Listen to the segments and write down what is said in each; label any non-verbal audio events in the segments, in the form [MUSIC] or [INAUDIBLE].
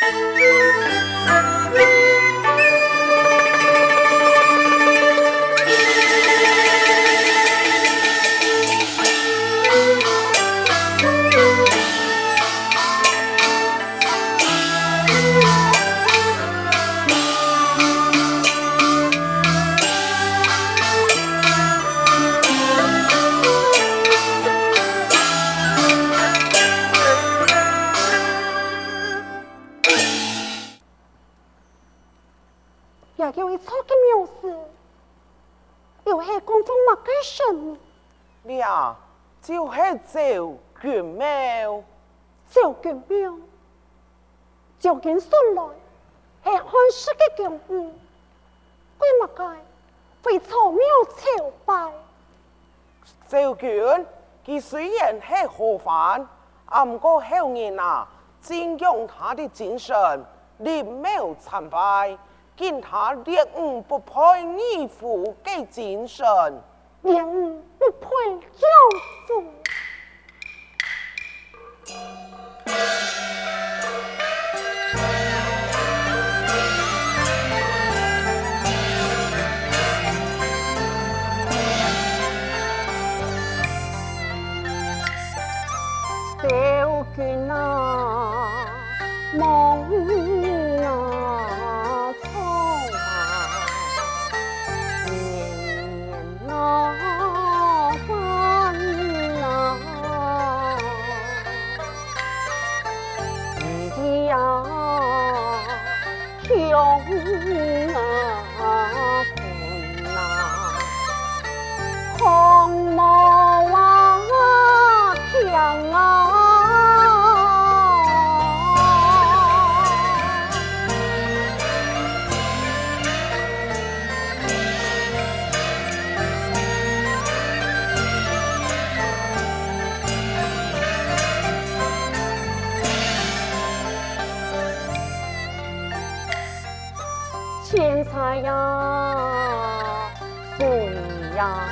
就 [LAUGHS] 赵君送来系汉室的公务，为乜嘅会草庙朝拜？赵君，佢虽然系何凡，啊唔过后人啊，敬仰他的精神，立庙参拜，见他烈焰不配义父嘅精神。烈焰不配教父。呜。钱财呀，送呀，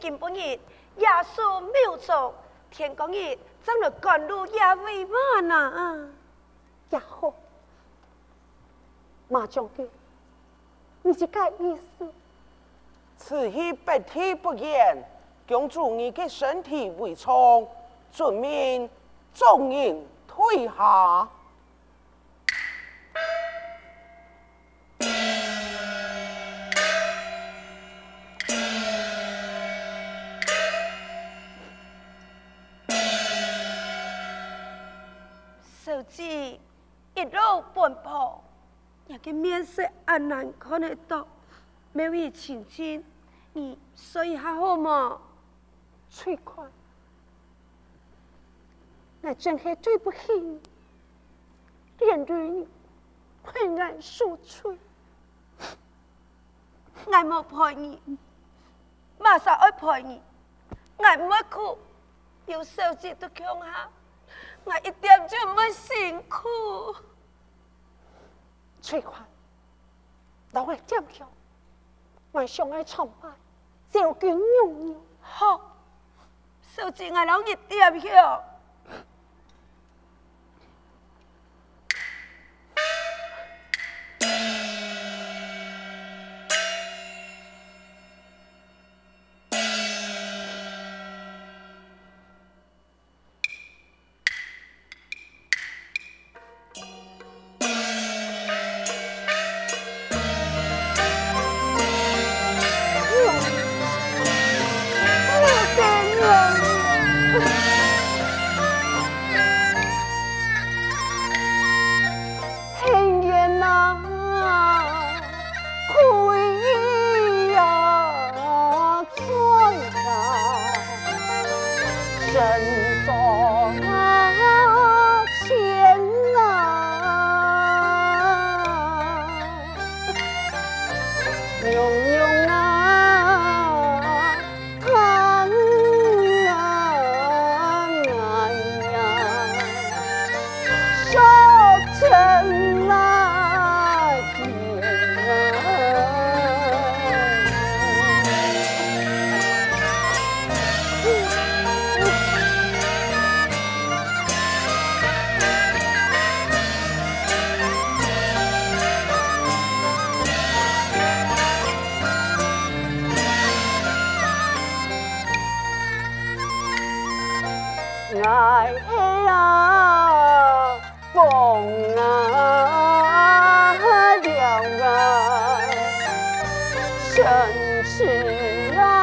今晡日夜宿庙中，天光日怎能赶路也未晚啊！也好，马将军，你是该意思？此时白天不言，恭祝你嘅身体为重，遵命众人退下。一路奔波，也个面色安难看得到，没位亲亲，你所以还好吗？翠花，我真系对不起你，连累你陪俺受罪，我冇陪你，马上要陪你，我唔会哭，有手机都强下。我一点就没辛苦。翠花，老爱点票，我上爱崇拜，就跟娘娘。好，手机我老一点是啊。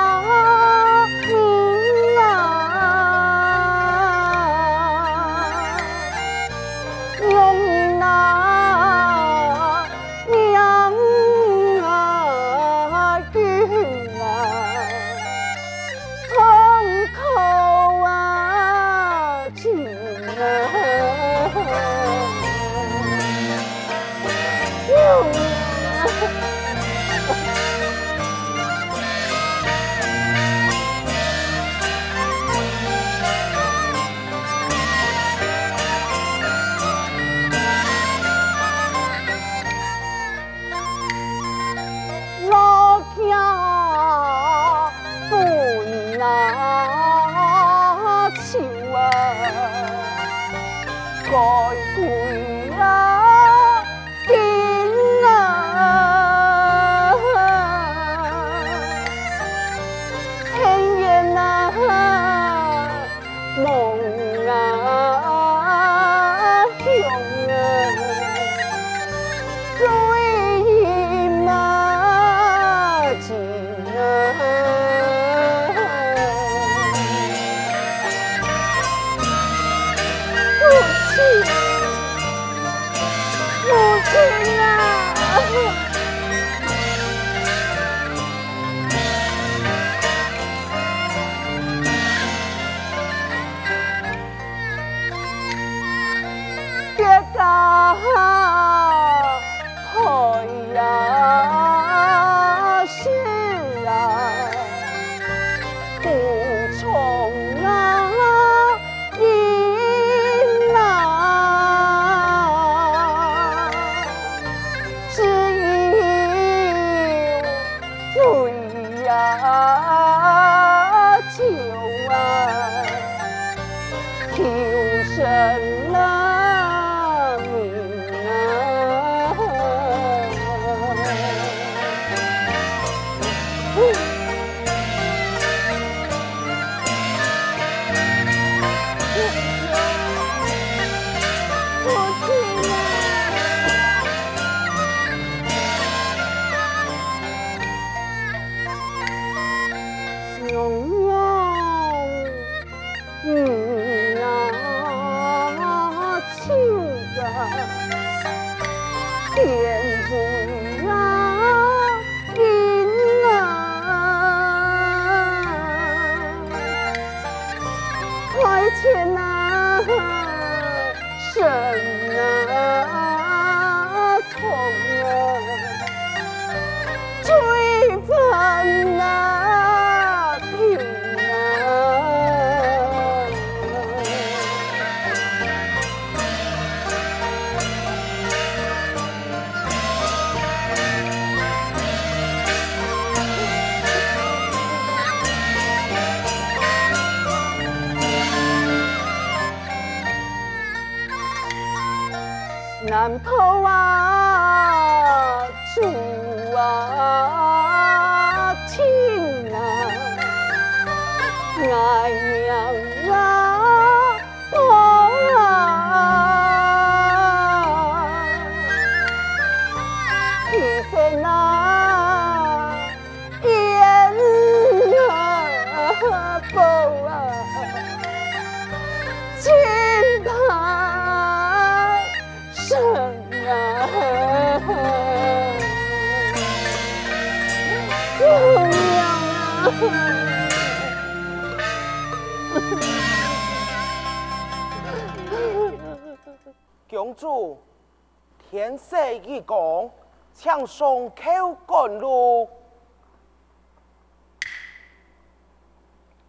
天色已光，请送口干路。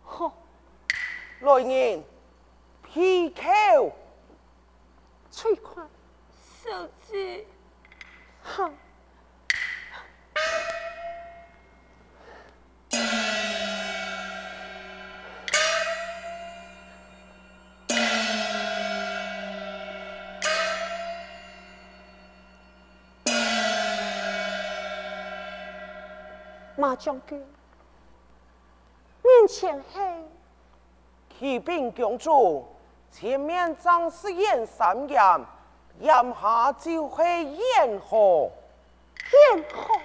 好，来人，劈口，催快，小姐，好。马将军，面前黑，启禀公主，前面正是演三言，眼下就会燕河，燕河？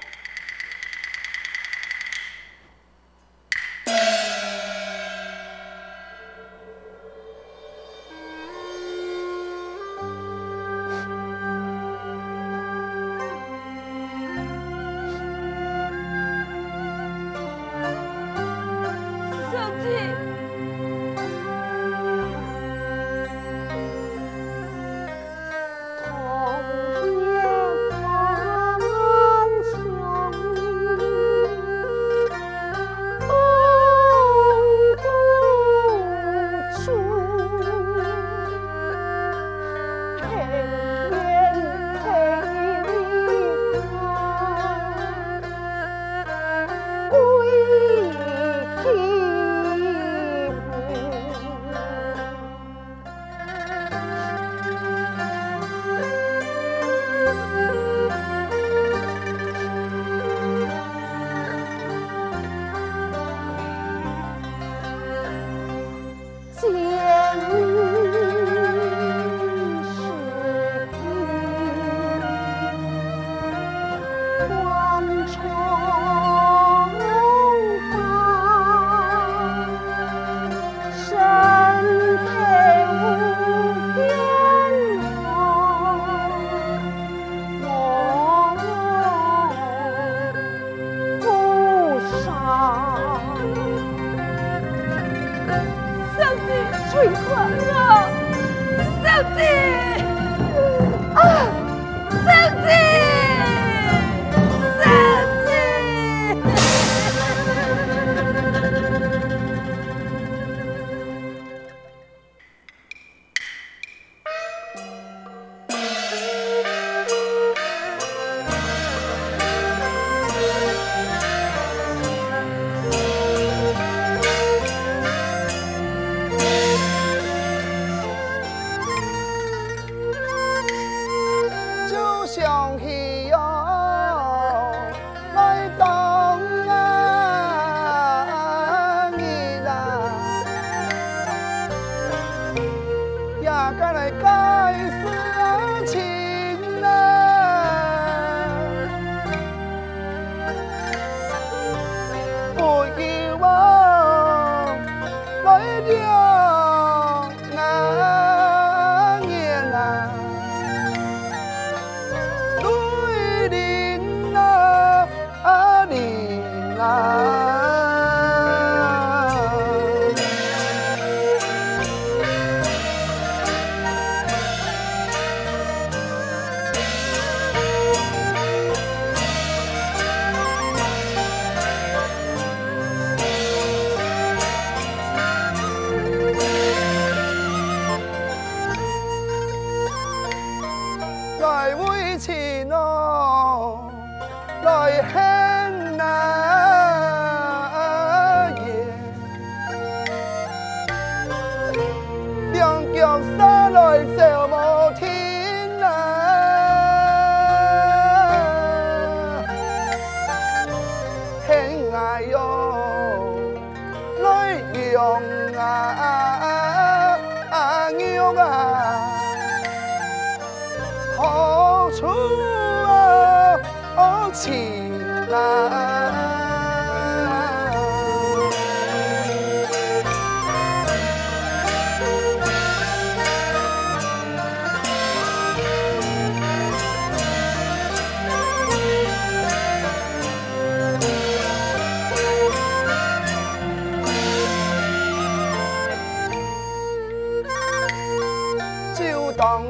Yeah.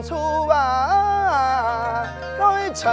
出啊，来唱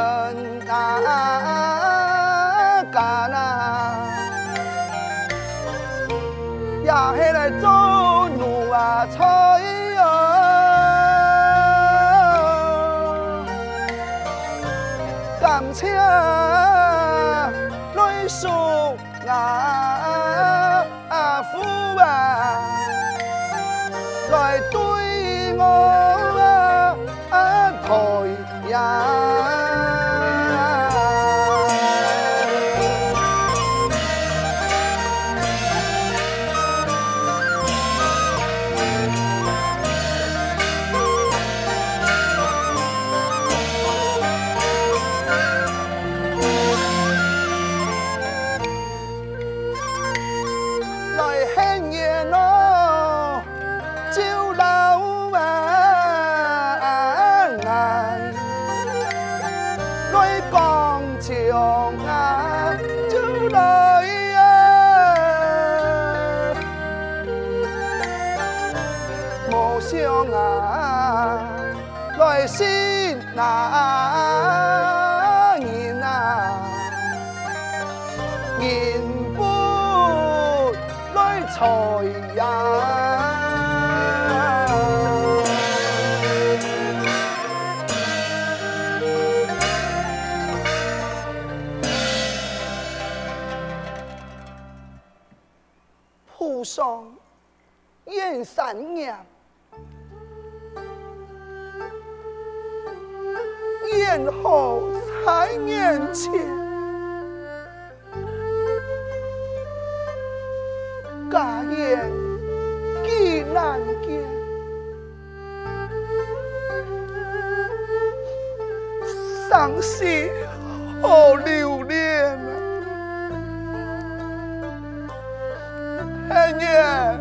来财呀。铺上燕三娘。燕后在眼前，黑燕，